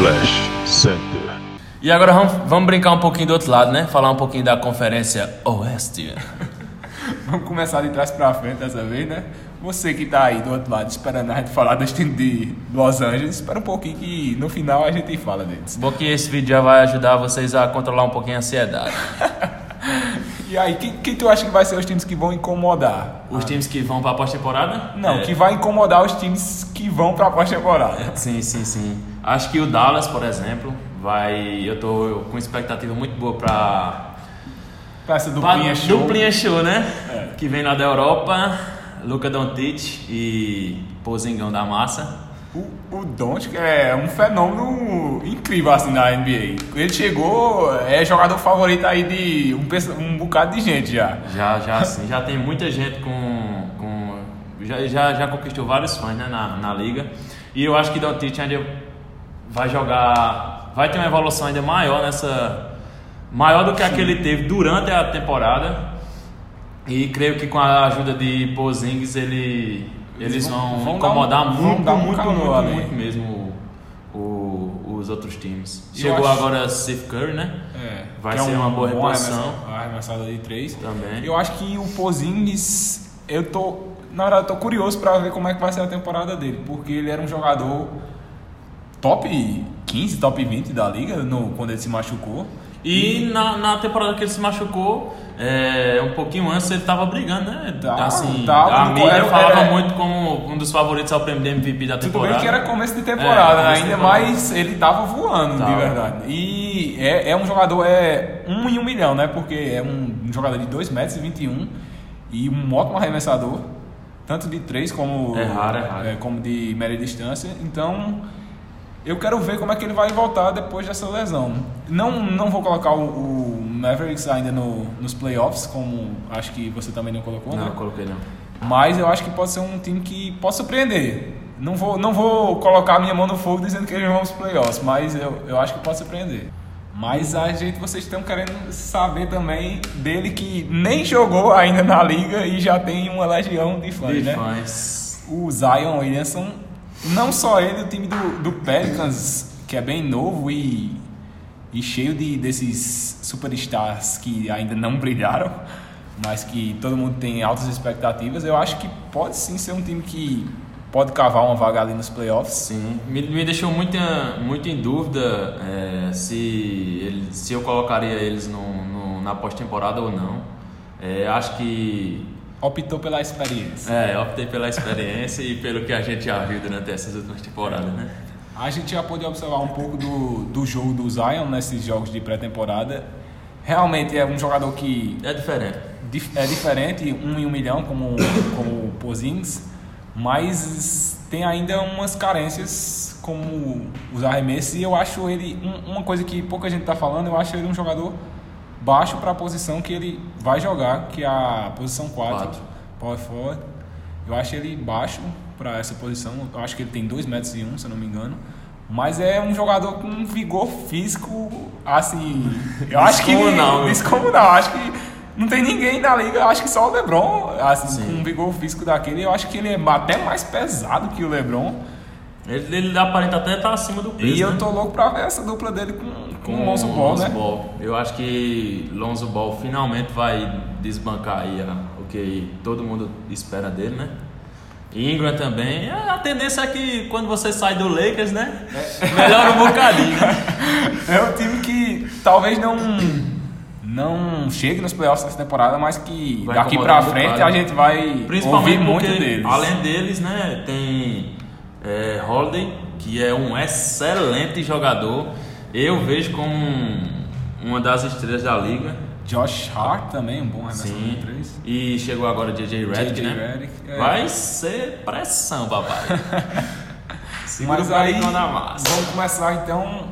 Splash Center. E agora vamos, vamos brincar um pouquinho do outro lado, né? Falar um pouquinho da Conferência Oeste. Vamos começar de trás pra frente dessa vez, né? Você que tá aí do outro lado esperando a gente falar dos times de Los Angeles, espera um pouquinho que no final a gente fala deles. Bom que esse vídeo já vai ajudar vocês a controlar um pouquinho a ansiedade. E aí, quem, quem tu acha que vai ser os times que vão incomodar? Os times que vão pra pós-temporada? Não, É. que vai incomodar os times que vão pra pós-temporada. Sim, sim, sim. Acho que o Dallas, por exemplo, vai. Eu tô com expectativa muito boa pra. Pra essa pra duplinha show. duplinha show, né? É. Que vem lá da Europa, Luca Doncic e Pozingão da Massa. O, o é um fenômeno incrível assim na NBA. Ele chegou, é jogador favorito aí de um, um bocado de gente já. Já, já, sim, já tem muita gente com. com já, já, já conquistou vários fãs né, na, na liga. E eu acho que Doncic ainda vai jogar. Vai ter uma evolução ainda maior nessa. Maior do que a que ele teve durante a temporada. E creio que com a ajuda de Pozingis ele, eles vão- vão, vão incomodar dar um- vão muito, um muito, muito, muito mesmo o, o- os outros times. Chegou acho- agora Steve Curry, né? É, Vai é ser uma boa reposição. arremessa- arremessador de três. Também. Eu acho que o Pozingis, eu tô, na verdade, eu tô curioso pra ver como é que vai ser a temporada dele, porque ele era um jogador top 15, top 20 da liga no, quando ele se machucou. E na, na temporada que ele se machucou, é, um pouquinho antes ele tava brigando, né? Tava, assim, tava. a mídia falava era- muito como um dos favoritos ao prêmio de MVP da Tudo temporada. bem que era começo de temporada, É, começo ainda temporada. mais ele tava voando, Tava. de verdade. E é, é um jogador, é um em um milhão, né? Porque é um, um jogador de 2 metros e 21 e um ótimo arremessador, tanto de 3 como, É raro, é raro. como de média distância. Então, eu quero ver como é que ele vai voltar depois dessa lesão. Não, não vou colocar o, o Mavericks ainda no, nos playoffs, como acho que você também não colocou, Não, né? eu coloquei não. Mas eu acho que pode ser um time que pode surpreender. Não vou, não vou colocar minha mão no fogo dizendo que eles vão aos playoffs, mas eu, eu acho que pode surpreender. Mas a gente, vocês estão querendo saber também dele que nem jogou ainda na liga e já tem uma legião de fãs, De né? fãs. O Zion Williamson, não só ele, o time do, do Pelicans, que é bem novo e, e cheio de, desses superstars que ainda não brilharam, mas que todo mundo tem altas expectativas, eu acho que pode sim ser um time que pode cavar uma vaga ali nos playoffs. Sim, me, me deixou muito, muito em dúvida é, se, ele, se eu colocaria eles no, no- na pós-temporada ou não. É, acho que Optou pela experiência. é, optei pela experiência e pelo que a gente já viu durante essas últimas temporadas, né? A gente já pôde observar um pouco do, do jogo do Zion nesses jogos de pré-temporada. Realmente é um jogador que É diferente. dif- é diferente, um em um milhão, como, como o Pozins, mas tem ainda umas carências como os arremessos e eu acho ele, um- uma coisa que pouca gente está falando, eu acho ele um jogador baixo para a posição que ele vai jogar, que é a posição 4, Quatro. power forward. Eu acho ele baixo para essa posição, eu acho que ele tem 2 metros e 1, se eu não me engano. Mas é um jogador com um vigor físico, assim. Eu acho que. Descomunal, né? Descomunal. Acho que não tem ninguém na liga, eu acho que só o Lebron, assim, Sim. com um vigor físico daquele. Eu acho que ele é até mais pesado que o Lebron. Ele, ele aparenta até estar acima do peso. E eu né? tô louco pra ver essa dupla dele com, com o Lonzo Ball, né? Ball. Eu acho que Lonzo Ball finalmente vai desbancar aí a- o que todo mundo espera dele, né? Ingram também. A tendência é que quando você sai do Lakers, né? Melhora um bocadinho. É um time que talvez não não chegue nos playoffs dessa temporada, mas que Vai daqui pra frente a gente vai ouvir muito deles. além deles, né? Tem é, Holiday, que é um excelente jogador. Eu vejo como um- uma das estrelas da liga. Josh Hart também, um bom arremessador de três. E chegou agora JJ Redick, né? Redick, é. Vai ser pressão, papai. Mas o aí, vamos começar então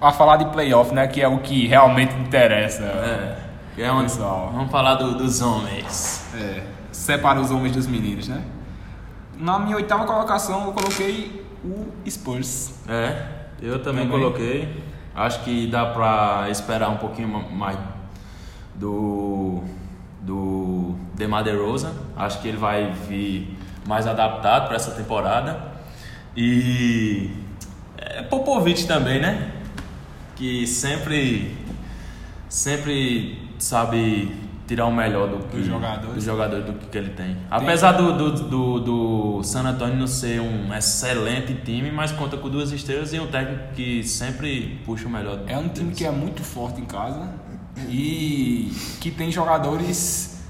a falar de playoff, né? Que é o que realmente interessa. É, que é onde, vamos falar do- dos homens. É, separa os homens dos meninos, né? Na minha oitava colocação eu coloquei o Spurs. É, eu também, Também. coloquei. Acho que dá pra esperar um pouquinho ma- mais do do DeMar DeRozan. Acho que ele vai vir mais adaptado para essa temporada. E é, Popovich também, né? Que sempre sempre sabe tirar o melhor do, que, Dos jogadores. do jogador do que ele tem. Apesar do, do, do, do San Antonio não ser um excelente time, mas conta com duas estrelas e um técnico que sempre puxa o melhor. É um time que é muito forte em casa e que tem jogadores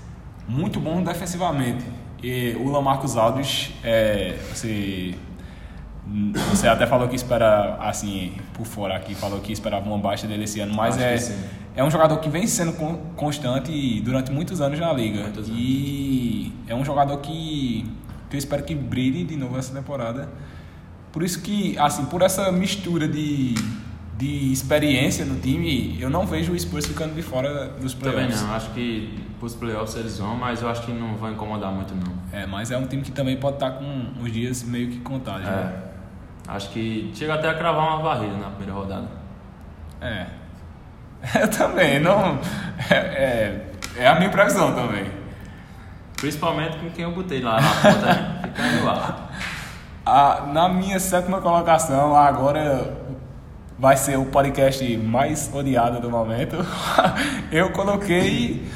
muito bons defensivamente. E o Lamarcus Aldridge, é, você, você até falou que espera, assim, por fora aqui, falou que esperava uma baixa dele esse ano, mas Acho é. É um jogador que vem sendo con- constante durante muitos anos na liga. Anos. E é um jogador que, que eu espero que brilhe de novo essa temporada. Por isso que, assim, por essa mistura de, de experiência no time, eu não vejo o Spurs ficando de fora dos Também playoffs. não, acho que pros playoffs eles vão, mas eu acho que não vai incomodar muito não. É, mas é um time que também pode estar com os dias meio que contados. né? É. Acho que chega até a cravar uma varrida na primeira rodada. É. Eu também, não. É, é, é a minha previsão também. Principalmente com quem eu botei lá na ponta, né? Fica aí lá. A, na minha sétima colocação, agora vai ser o podcast mais odiado do momento. Eu coloquei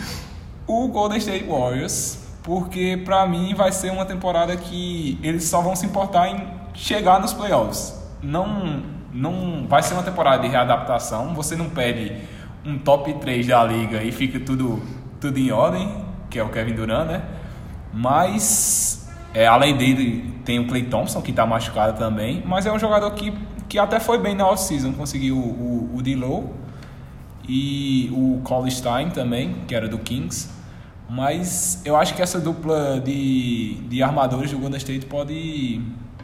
o Golden State Warriors, porque pra mim vai ser uma temporada que eles só vão se importar em chegar nos playoffs. Não, não vai ser uma temporada de readaptação, você não perde um top 3 da liga e fica tudo, tudo em ordem, que é o Kevin Durant, né? Mas, é, além dele, tem o Clay Thompson, que está machucado também. Mas é um jogador que, que até foi bem na off-season. Conseguiu o, o, o e o Cole Stein também, que era do Kings. Mas eu acho que essa dupla de, de armadores do Golden State pode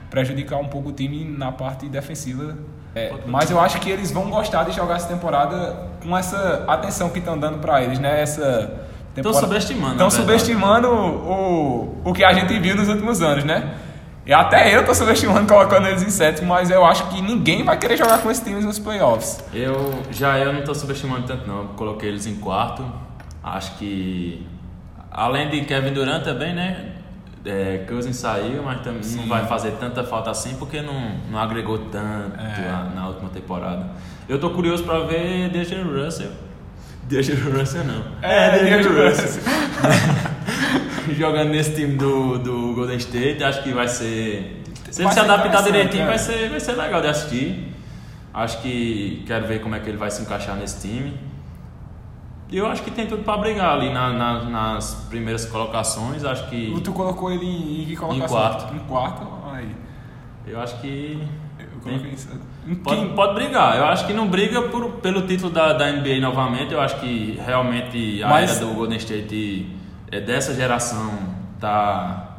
prejudicar um pouco o time na parte defensiva. É, mas eu acho que eles vão gostar de jogar essa temporada com essa atenção que estão dando para eles, né? Essa Estão temporada- subestimando. Estão na verdade. subestimando o, o que a gente viu nos últimos anos, né? E até eu tô subestimando colocando eles em sétimo, mas eu acho que ninguém vai querer jogar com esses times nos playoffs. Eu já eu não estou subestimando tanto não. Eu coloquei eles em quarto. Acho que além de Kevin Durant também, né? É, Cousins saiu, mas também Sim. não vai fazer tanta falta assim porque não, não agregou tanto É. na, na última temporada. Eu tô curioso para ver D'Angelo Russell. D'Angelo Russell não. D'Angelo Russell. Jogando nesse time do, do Golden State, acho que vai ser. Se ele se adaptar direitinho, é. vai, ser, vai ser legal de assistir. Acho que quero ver como é que ele vai se encaixar nesse time. Eu acho que tem tudo para brigar ali na- na- nas primeiras colocações. Acho que. Tu colocou ele em, em que colocação? quarto. Em quarto? Aí. Eu acho que. Eu coloquei isso. Em Pode, pode brigar. Eu acho que não briga por, pelo título da, da NBA novamente. Eu acho que realmente a Mas- era do Golden State é dessa geração tá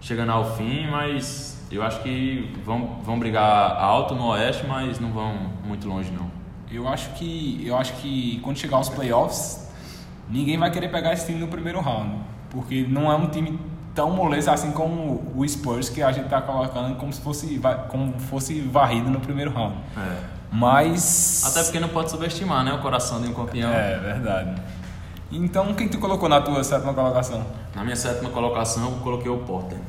chegando ao fim, mas eu acho que vão, vão brigar alto no Oeste, mas não vão muito longe não. Eu acho que eu acho que quando chegar aos playoffs, ninguém vai querer pegar esse time no primeiro round, porque não é um time tão moleza assim como o Spurs que a gente tá colocando como se fosse como fosse varrido no primeiro round. É. Mas Até porque não pode subestimar, né, o coração de um campeão. é verdade. Então, quem tu colocou na tua sétima colocação? Na minha sétima colocação, eu coloquei o Portland.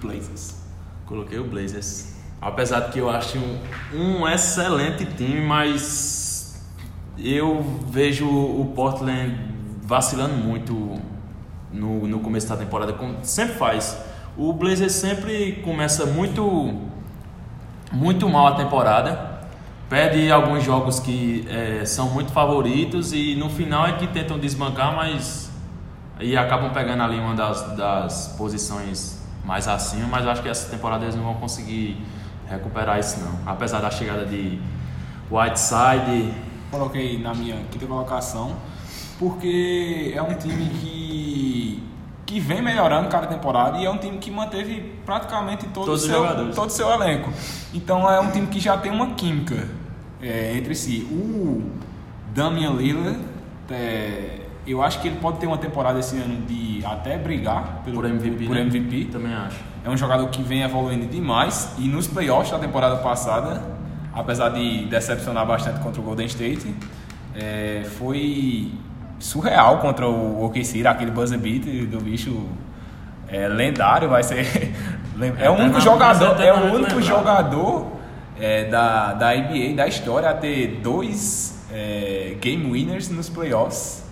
Blazers. Coloquei o Blazers. Apesar de que eu acho um, um excelente time, mas eu vejo o Portland vacilando muito no, no começo da temporada, como sempre faz. O Blazers sempre começa muito muito mal a temporada, perde alguns jogos que eh, são muito favoritos e no final é que tentam desbancar, mas e acabam pegando ali uma das, das posições mais acima, mas eu acho que essa temporada eles não vão conseguir recuperar isso não. Apesar da chegada de Whiteside, Coloquei na minha quinta colocação, porque é um time que, que vem melhorando cada temporada e é um time que manteve praticamente todo o seu, jogadores. todo seu elenco. Então é um time que já tem uma química é, entre si. O Damian Lillard, é, eu acho que ele pode ter uma temporada esse ano de até brigar pelo, por MVP, por né? MVP. também acho. É um jogador que vem evoluindo demais e nos playoffs da temporada passada, apesar de decepcionar bastante contra o Golden State, é, foi surreal contra o OKC, aquele buzzer beat do bicho é, lendário, vai ser é o único Eternamente- jogador, é o eternamente único lembrado. jogador é, da, da NBA, da história, a ter dois é, game winners nos playoffs.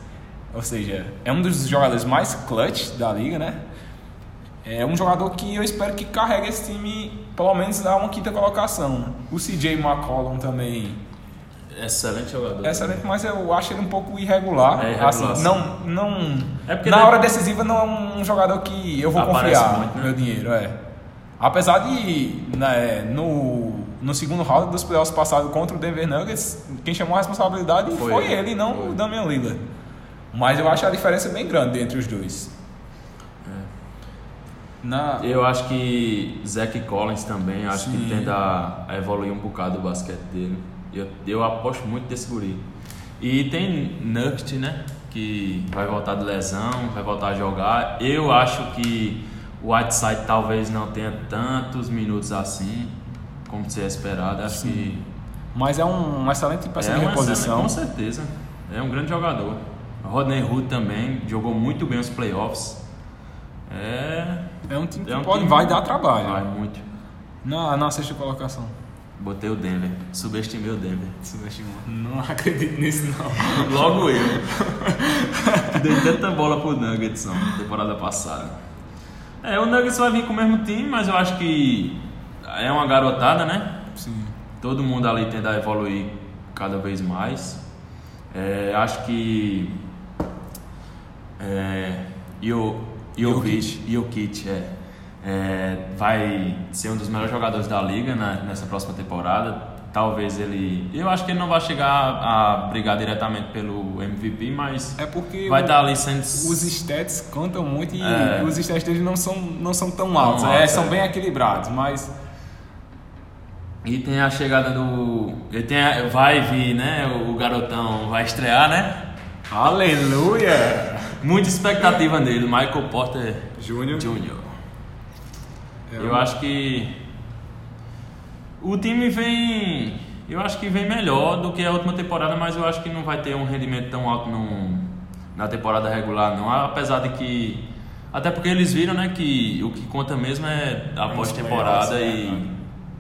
Ou seja, é um dos jogadores mais clutch da liga, né? É um jogador que eu espero que carregue esse time pelo menos a uma quinta colocação. O CJ McCollum também. Excelente jogador. Excelente, mas eu acho ele um pouco irregular. É irregular, assim, sim. não, não, É na ele- hora decisiva não é um jogador que eu vou Aparece confiar muito, né? meu dinheiro. É. Apesar de né, no, no segundo round dos playoffs passados contra o Denver Nuggets, quem chamou a responsabilidade foi, Foi ele. não Foi. o Damian Lillard. Mas eu acho a diferença bem grande entre os dois. Na, Eu acho que Zach Collins também, acho que Sim. ele tende a, a evoluir um bocado o basquete dele. Eu, eu aposto muito desse guri. E tem Nugget, né? Que vai voltar de lesão, vai voltar a jogar. Eu acho que o Whiteside talvez não tenha tantos minutos assim, como se é esperado. Acho que mas é um, um excelente peça é de reposição. com certeza. É um grande jogador. Rodney Hood também jogou muito bem os playoffs. É. É um time que é um pode, time- vai dar trabalho. Vai muito. Na, na sexta colocação. Botei o Denver. Subestimei o Denver. Não acredito nisso, não. Logo eu. que dei tanta bola pro Nuggets na temporada passada. É, o Nuggets vai vir com o mesmo time, mas eu acho que é uma garotada, né? Sim. Todo mundo ali tenta evoluir cada vez mais. É, acho que. É, Yo- Jovic, Jokic, é, é, vai ser um dos melhores jogadores da liga na- nessa próxima temporada. Talvez ele. Eu acho que ele não vai chegar a, a brigar diretamente pelo MVP, mas É porque vai o- estar ali sendo. os stats contam muito e É. os stats deles não são, não são tão altos. é, são é. bem equilibrados, mas E tem a chegada do. Ele tem a- vai vir, né? O garotão vai estrear, né? aleluia! Muita expectativa nele, Michael Porter Júnior. Jr. É Eu acho que o time vem, eu acho que vem melhor do que a última temporada, mas eu acho que não vai ter um rendimento tão alto no, na temporada regular, não. Apesar de que, até porque eles viram, né, que o que conta mesmo é a Nos pós-temporada e né?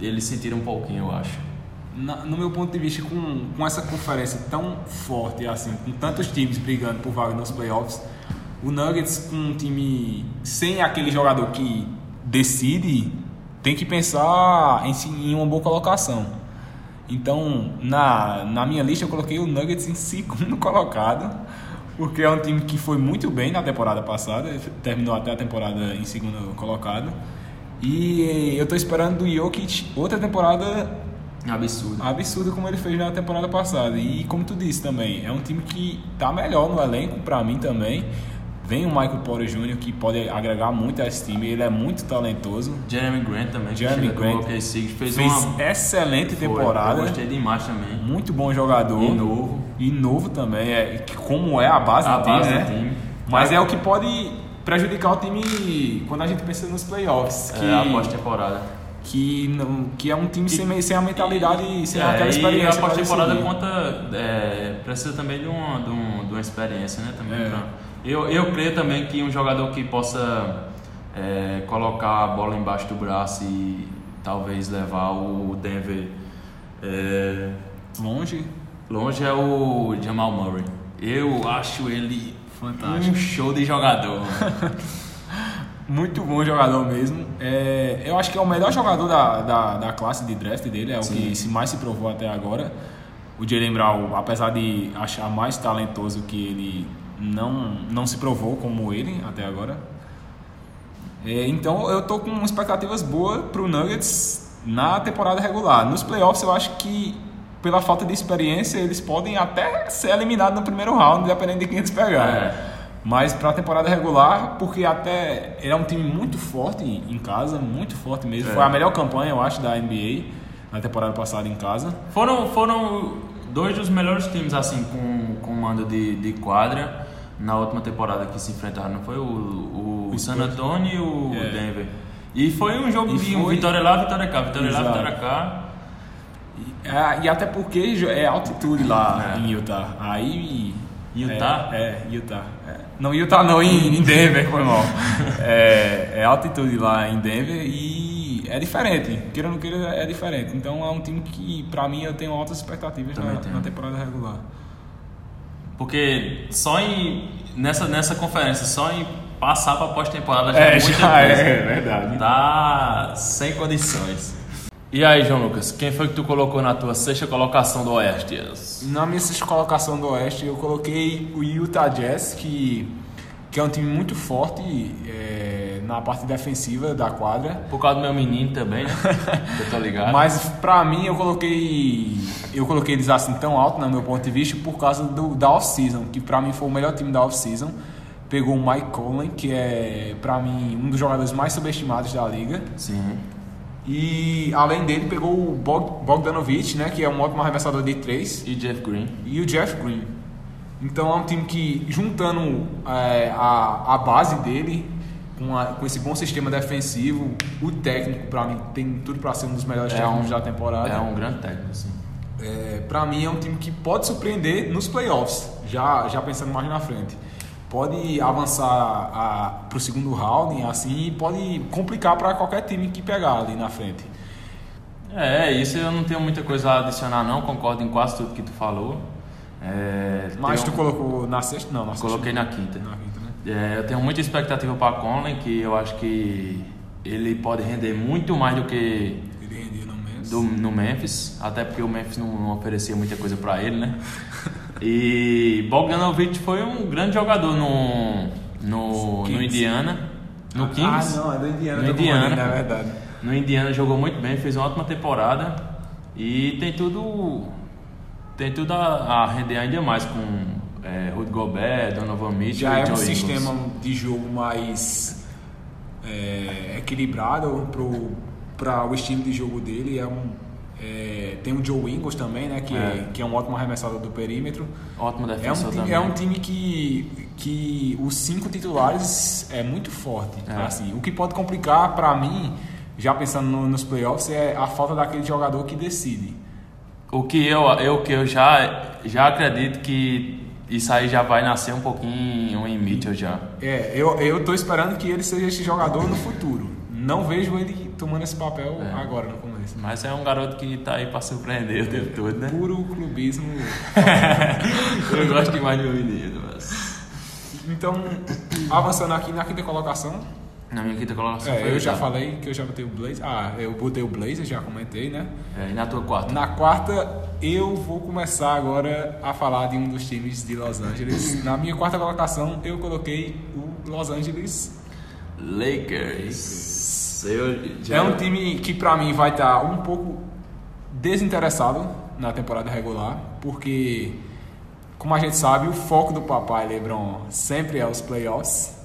eles sentiram um pouquinho, eu acho. Na- no meu ponto de vista, com, com essa conferência tão forte, assim, com tantos times brigando por vaga nos playoffs, o Nuggets com um time sem aquele jogador que decide, tem que pensar em, em uma boa colocação. Então, na, na minha lista, eu coloquei o Nuggets em segundo colocado, porque é um time que foi muito bem na temporada passada, terminou até a temporada em segundo colocado. E eu tô esperando do Jokic outra temporada Absurdo. absurdo como ele fez na temporada passada. E como tu disse também, é um time que tá melhor no elenco pra mim também. Vem o Michael Porter Jr. que pode agregar muito a esse time, ele é muito talentoso. Jeremy Grant também, Jeremy Grant OKC, fez, Fez uma excelente foi, temporada, Eu gostei demais também. muito bom jogador. E novo. E novo também, é como é a base, A do, time, base do né? time. Mas é o que pode prejudicar o time quando a gente pensa nos playoffs. Que, É, a pós-temporada. Que, não, que é um time sem, sem a mentalidade, sem É, aquela E a experiência. pós-temporada conta. é, precisa também de uma, de, uma, de uma experiência, né? Também É. pra- eu, eu creio também que um jogador que possa é, colocar a bola embaixo do braço e talvez levar o Denver é, Longe. longe é o Jamal Murray. Eu acho ele Fantástico. um show de jogador. Muito bom jogador mesmo. É, eu acho que é o melhor jogador da, da, da classe de draft dele, é o Sim. que se mais se provou até agora. O Jalen Brown, apesar de achar mais talentoso que ele, não, não se provou como ele até agora. É, então eu tô com expectativas boas pro Nuggets na temporada regular. Nos playoffs eu acho que pela falta de experiência eles podem até ser eliminados no primeiro round, dependendo de quem eles pegarem. É. Mas para a temporada regular, porque até ele é um time muito forte em casa, muito forte mesmo. É. Foi a melhor campanha, eu acho, da NBA na temporada passada em casa. Foram, foram dois dos melhores times, assim, com, com mando de, de quadra na última temporada que se enfrentaram. Não foi o, o, O San. Antonio e o É. Denver. E foi um jogo de foi- vitória lá, vitória cá, vitória lá, Exato. vitória cá. E, é, e até porque é altitude lá É. em Utah. Aí. Utah? É, é Utah. É. Não, Utah não, em, em Denver, foi mal. é, é altitude lá em Denver e é diferente. Queira ou não queira, é diferente. Então é um time que, pra mim, eu tenho altas expectativas na, na, temporada regular. Porque só em. Nessa, nessa conferência, só em passar pra pós-temporada já é, é muita já coisa. É, verdade. Tá sem condições. E aí, João Lucas, quem foi que tu colocou na tua sexta colocação do Oeste? Na minha sexta colocação do Oeste, eu coloquei o Utah Jazz, que, que é um time muito forte. É, na parte defensiva da quadra. Por causa do meu menino também, né? eu tô ligado. Mas pra mim eu coloquei. Eu coloquei eles assim tão alto, no meu ponto de vista, por causa do, da off-season, que pra mim foi o melhor time da off-season. Pegou o Mike Conley, que é pra mim um dos jogadores mais subestimados da liga. Sim. E além dele pegou o Bogdanovich, né, que é um ótimo arremessador de três. E Jeff Green. E o Jeff Green. Então é um time que, juntando é, a, a base dele, com, a, com esse bom sistema defensivo, o técnico, para mim, tem tudo para ser um dos melhores é técnicos um, da temporada. É um grande técnico, sim. É, para mim, é um time que pode surpreender nos playoffs, já, já pensando mais na frente. Pode avançar para o segundo round, assim, e pode complicar para qualquer time que pegar ali na frente. É, isso eu não tenho muita coisa a adicionar, não. Concordo em quase tudo que tu falou. É, Mas tu um... colocou na sexta? Não, na sexta. Coloquei na quinta. Na quinta. É, eu tenho muita expectativa para Conley, que eu acho que ele pode render muito mais do que ele rendia no Memphis. Do, no Memphis, até porque o Memphis não, não oferecia muita coisa para ele, né? E Bogdanovich foi um grande jogador no, no, no Indiana, no Kings. Ah, não, é do Indiana. No Indiana, é verdade. No Indiana jogou muito bem, fez uma ótima temporada e tem tudo tem tudo a, a render ainda mais com é, Rudy Gobert, Donovan Mitchell Já é um sistema de jogo mais é, equilibrado para o estilo de jogo dele. É um, é, tem o Joe Ingles também, né, que, é. que é um ótimo arremessador do perímetro. Ótimo defensor é um time, também. É um time que, que os cinco titulares é muito forte. É. Assim, o que pode complicar para mim, já pensando no, nos playoffs, é a falta daquele jogador que decide. O que eu, eu, que eu já, já acredito que isso aí já vai nascer um pouquinho em Mitchell já. É, eu, eu tô esperando que ele seja esse jogador no futuro. Não vejo ele tomando esse papel é. agora no começo. Mas é um garoto que tá aí pra surpreender o tempo todo, né? Puro clubismo. eu gosto demais do meu menino, mas... Então, avançando aqui na quinta colocação, na minha quinta colocação é, eu já falei que eu já botei o Blazer. Ah, eu botei o Blazer, já comentei, né? É, e na tua quarta? Na quarta, eu vou começar agora a falar de um dos times de Los Angeles. na minha quarta colocação, eu coloquei o Los Angeles Lakers. Eu já... É um time que pra mim vai estar tá um pouco desinteressado na temporada regular, porque, como a gente sabe, o foco do papai LeBron sempre é os playoffs.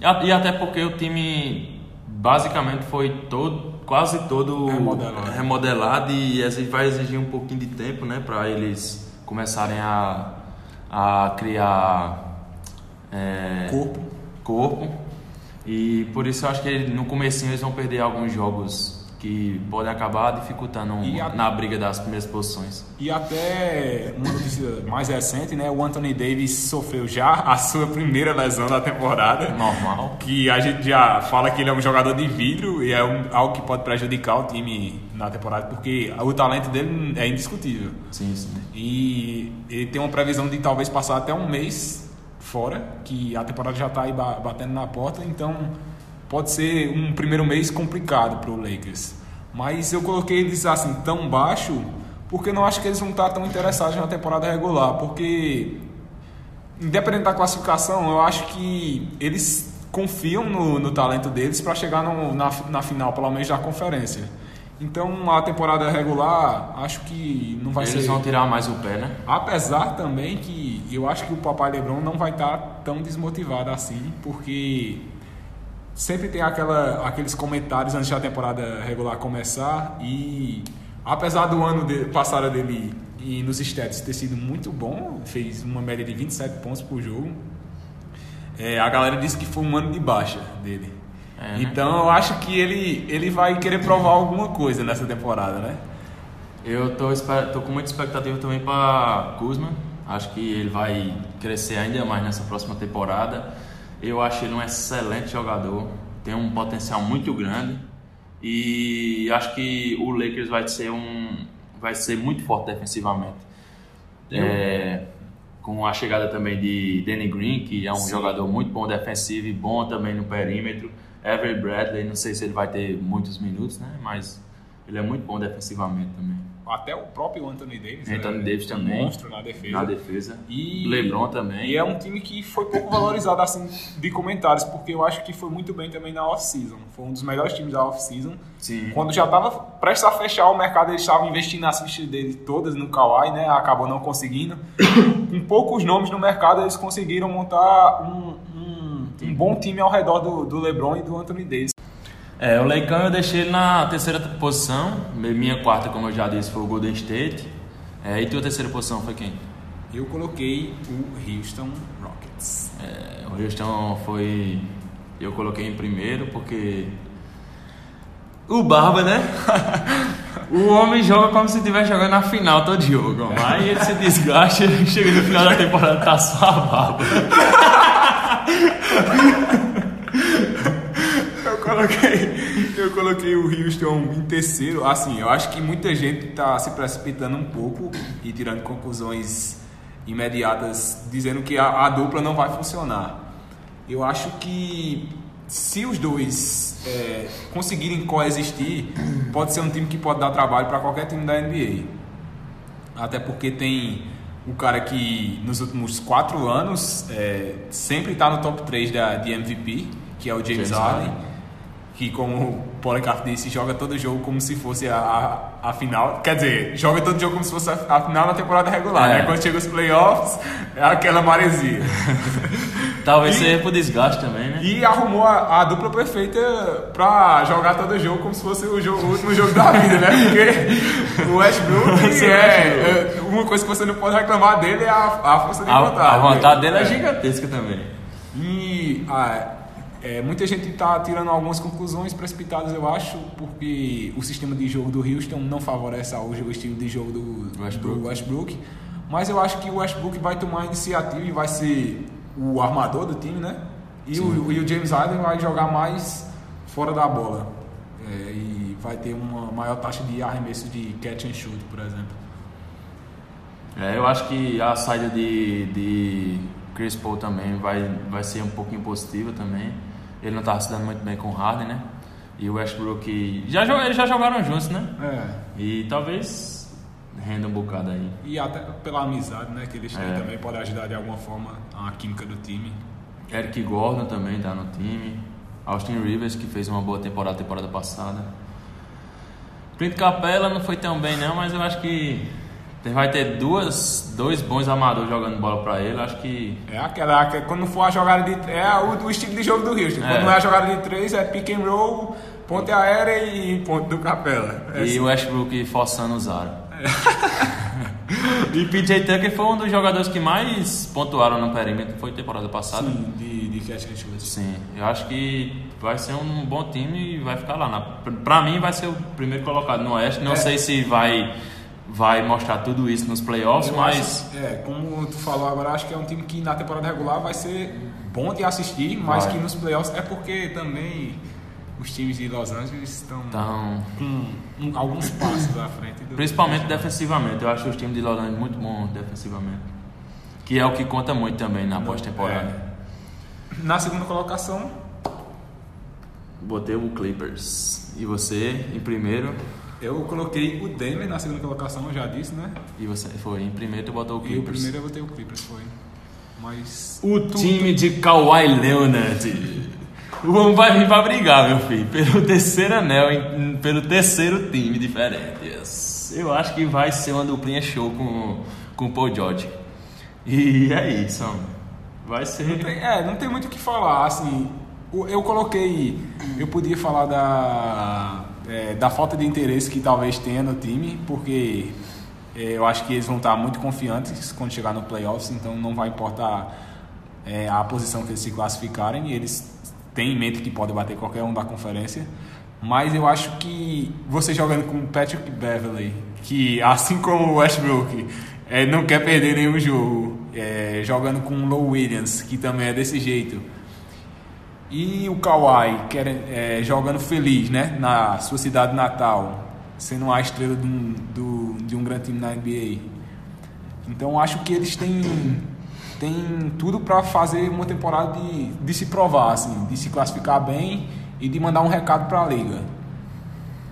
E até porque o time basicamente foi todo, quase todo remodelado, remodelado e vai exigir um pouquinho de tempo, né, para eles começarem a, a criar é, corpo. corpo. E por isso eu acho que no começo eles vão perder alguns jogos que podem acabar dificultando na briga das primeiras posições. E até uma notícia mais recente, né? O Anthony Davis sofreu já a sua primeira lesão da temporada. Normal. Que a gente já fala que ele é um jogador de vidro e é um, algo que pode prejudicar o time na temporada, porque o talento dele é indiscutível. Sim, sim. E ele tem uma previsão de talvez passar até um mês fora, que a temporada já está aí batendo na porta, então pode ser um primeiro mês complicado para o Lakers. Mas eu coloquei eles assim tão baixo porque não acho que eles vão estar tão interessados na temporada regular, porque independente da classificação, eu acho que eles confiam no, no talento deles para chegar no, na, na final, pelo menos da conferência. Então a temporada regular acho que não vai Eles ser. Eles vão tirar mais o pé, né? Apesar também que eu acho que o papai Lebron não vai estar tão desmotivado assim, porque sempre tem aquela, aqueles comentários antes da temporada regular começar e apesar do ano de, passado dele e nos stats ter sido muito bom, fez uma média de 27 pontos por jogo, é, a galera disse que foi um ano de baixa dele. É, né? Então eu acho que ele, ele vai querer provar alguma coisa nessa temporada, né? Eu tô, tô com muita expectativa também para Kuzma. Acho que ele vai crescer ainda mais nessa próxima temporada. Eu acho ele um excelente jogador, tem um potencial muito grande E acho que o Lakers vai ser um vai ser muito forte defensivamente. É, com a chegada também de Danny Green, que é um Sim. jogador muito bom defensivo e bom também no perímetro. Avery Bradley, não sei se ele vai ter muitos minutos, né? Mas ele é muito bom defensivamente também. Até o próprio Anthony Davis. Anthony é, Davis também. Um monstro na defesa. Na defesa. E LeBron também. E é um time que foi pouco valorizado assim de comentários, porque eu acho que foi muito bem também na off-season. Foi um dos melhores times da off-season. Sim. Quando já estava prestes a fechar o mercado, eles estavam investindo nas fichas deles todas no Kawhi, né? Acabou não conseguindo. Com poucos nomes no mercado, eles conseguiram montar um, um, bom time ao redor do, do LeBron e do Anthony Davis. É, o Leicão eu deixei ele na terceira posição. Minha quarta, como eu já disse, foi o Golden State. É, e tua terceira posição foi quem? Eu coloquei o Houston Rockets. É, o Houston foi. Eu coloquei em primeiro porque. O Barba, né? o homem joga como se estivesse jogando na final todo jogo. Aí ele se desgasta e chega no final da temporada tá só a barba. coloquei, eu coloquei o Houston em terceiro. Assim, eu acho que muita gente está se precipitando um pouco e tirando conclusões imediatas, dizendo que a, a dupla não vai funcionar. Eu acho que se os dois é, conseguirem coexistir, pode ser um time que pode dar trabalho para qualquer time da NBA. Até porque tem o cara que nos últimos quatro anos é, sempre está no top 3 da, de MVP, que é o James, James Harden. Que como o Policarpo disse, joga todo jogo como se fosse a, a, a, final. Quer dizer, joga todo jogo como se fosse a, a final da temporada regular, é. né? Quando chega os playoffs, é aquela maresia. Talvez e, seja por desgaste também, né? E arrumou a, a, dupla perfeita pra jogar todo jogo como se fosse o, jogo, o último jogo da vida, né? Porque o Westbrook é, é, Uma coisa que você não pode reclamar dele é a, a força de vontade. A vontade dele é, é gigantesca também. E... Ah, é, muita gente está tirando algumas conclusões precipitadas, eu acho, porque o sistema de jogo do Houston não favorece hoje o estilo de jogo do Westbrook. do Westbrook. Mas eu acho que o Westbrook vai tomar a iniciativa e vai ser o armador do time, né? E, o, e o, James Harden vai jogar mais fora da bola. É, e vai ter uma maior taxa de arremesso de catch and shoot, por exemplo. É, eu acho que a saída de, de Chris Paul também vai, vai ser um pouquinho positiva também. Ele não estava se dando muito bem com o Harden, né? E o Westbrook. Já, eles já jogaram juntos, né? É. E talvez renda um bocado aí. E até pela amizade, né? Que eles têm é. também pode ajudar de alguma forma a química do time. Eric Gordon também está no time. Austin Rivers, que fez uma boa temporada temporada passada. Clint Capella não foi tão bem não, mas eu acho que vai ter duas, dois bons amadores jogando bola pra ele, acho que. É aquela, que quando for a jogada de. É o, o estilo de jogo do Houston. É. Quando não é a jogada de três, é pick and roll, ponte aérea e ponte do Capela. É e assim. o Westbrook forçando o Zara. É. e PJ Tucker foi um dos jogadores que mais pontuaram no perímetro, foi temporada passada. Sim, de, de catch and shoot. Sim, eu acho que vai ser um bom time e vai ficar lá. Na, pra mim vai ser o primeiro colocado no Oeste. Não é. sei se vai vai mostrar tudo isso nos playoffs, eu mas. Acho, é, como tu falou agora, acho que é um time que na temporada regular vai ser bom de assistir, mas vai. que nos playoffs é porque também os times de Los Angeles estão então, com alguns passos à frente. Do principalmente defensivamente, eu acho os times de Los Angeles muito bons defensivamente. Que é o que conta muito também na pós-temporada. É. Na segunda colocação. Botei o Clippers. E você, em primeiro? Eu coloquei o Denver na segunda colocação, eu já disse, né? E você foi em primeiro tu botou o Clippers? E o primeiro eu botei o Clippers, foi. Mas. O time de Kawhi Leonard. O homem vai vir pra brigar, meu filho. Pelo terceiro anel, pelo terceiro time diferente. Eu acho que vai ser uma duplinha show com, com o Paul George. E é isso, homem. Vai ser. Não tem, é, não tem muito o que falar. Assim, eu coloquei. Eu podia falar da é, da falta de interesse que talvez tenha no time, porque é, eu acho que eles vão estar muito confiantes quando chegar no playoffs, então não vai importar é, a posição que eles se classificarem, eles têm em mente que pode bater qualquer um da conferência. Mas eu acho que você jogando com Patrick Beverley, que assim como o Westbrook, é, não quer perder nenhum jogo, é, jogando com o Low Williams, que também é desse jeito E o Kawhi querem, é, jogando feliz, né? Na sua cidade natal, sendo a estrela de um, do, de um grande time na NBA. Então acho que eles têm, têm tudo para fazer uma temporada de, de se provar, assim, de se classificar bem e de mandar um recado para a liga.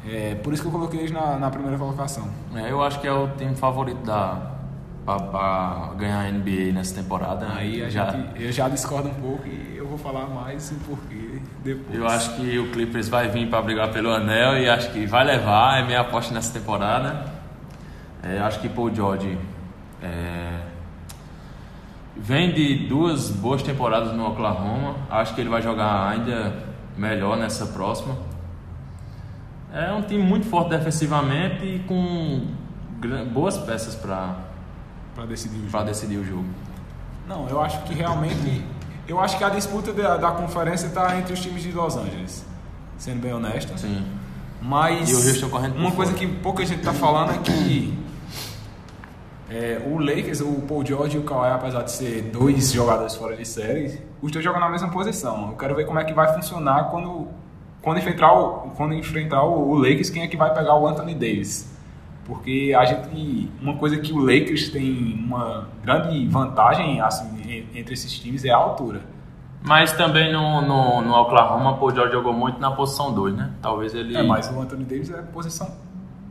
É, por isso que eu coloquei eles na, na primeira colocação. É, eu acho que é o time favorito da para ganhar a NBA nessa temporada. Aí a já, gente, eu já discordo um pouco e eu vou falar mais o porquê depois. Eu acho que o Clippers vai vir para brigar pelo anel e acho que vai levar, é minha aposta nessa temporada. É, acho que Paul George é, vem de duas boas temporadas no Oklahoma. Acho que ele vai jogar ainda melhor nessa próxima. É um time muito forte defensivamente e com boas peças para para decidir o decidir o jogo. Não, eu acho que realmente. Eu acho que a disputa da, da conferência está entre os times de Los Angeles, sendo bem honesto. Sim. Mas uma coisa fora. que pouca gente está falando é que é, o Lakers, o Paul George e o Kawhi, apesar de ser dois jogadores fora de série, os dois jogam na mesma posição. Eu quero ver como é que vai funcionar quando, quando enfrentar, o, quando enfrentar o, o Lakers, quem é que vai pegar o Anthony Davis. Porque a gente. Uma coisa que o Lakers tem uma grande vantagem assim, entre esses times é a altura. Mas também no, no, no Oklahoma, o George jogou muito na posição 2, né? Talvez ele. É, mas o Anthony Davis é posição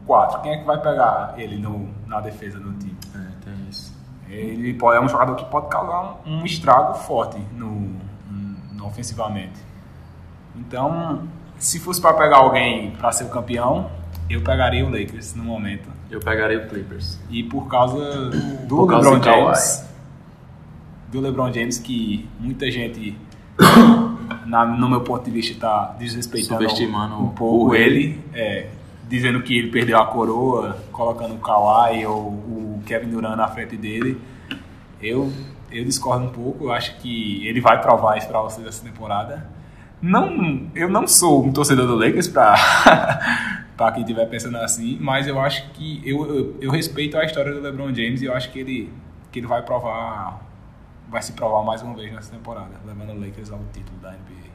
4. Quem é que vai pegar ele no, na defesa do time? É, tem isso. Ele pode, é um jogador que pode causar um, um estrago forte no, no, ofensivamente. Então, se fosse para pegar alguém para ser o campeão, eu pegaria o Lakers no momento. Eu pegaria o Clippers. E por causa do por LeBron James. Do LeBron James, que muita gente, na, no meu ponto de vista, está desrespeitando um pouco ele. É, dizendo que ele perdeu a coroa, colocando o Kawhi ou o Kevin Durant na frente dele. Eu, eu discordo um pouco. Eu acho que ele vai provar isso para vocês essa temporada. Não, eu não sou um torcedor do Lakers para para quem estiver pensando assim, mas eu acho que eu, eu, eu, respeito a história do LeBron James e eu acho que ele, que ele vai provar, vai se provar mais uma vez nessa temporada, levando o Lakers ao título da NBA.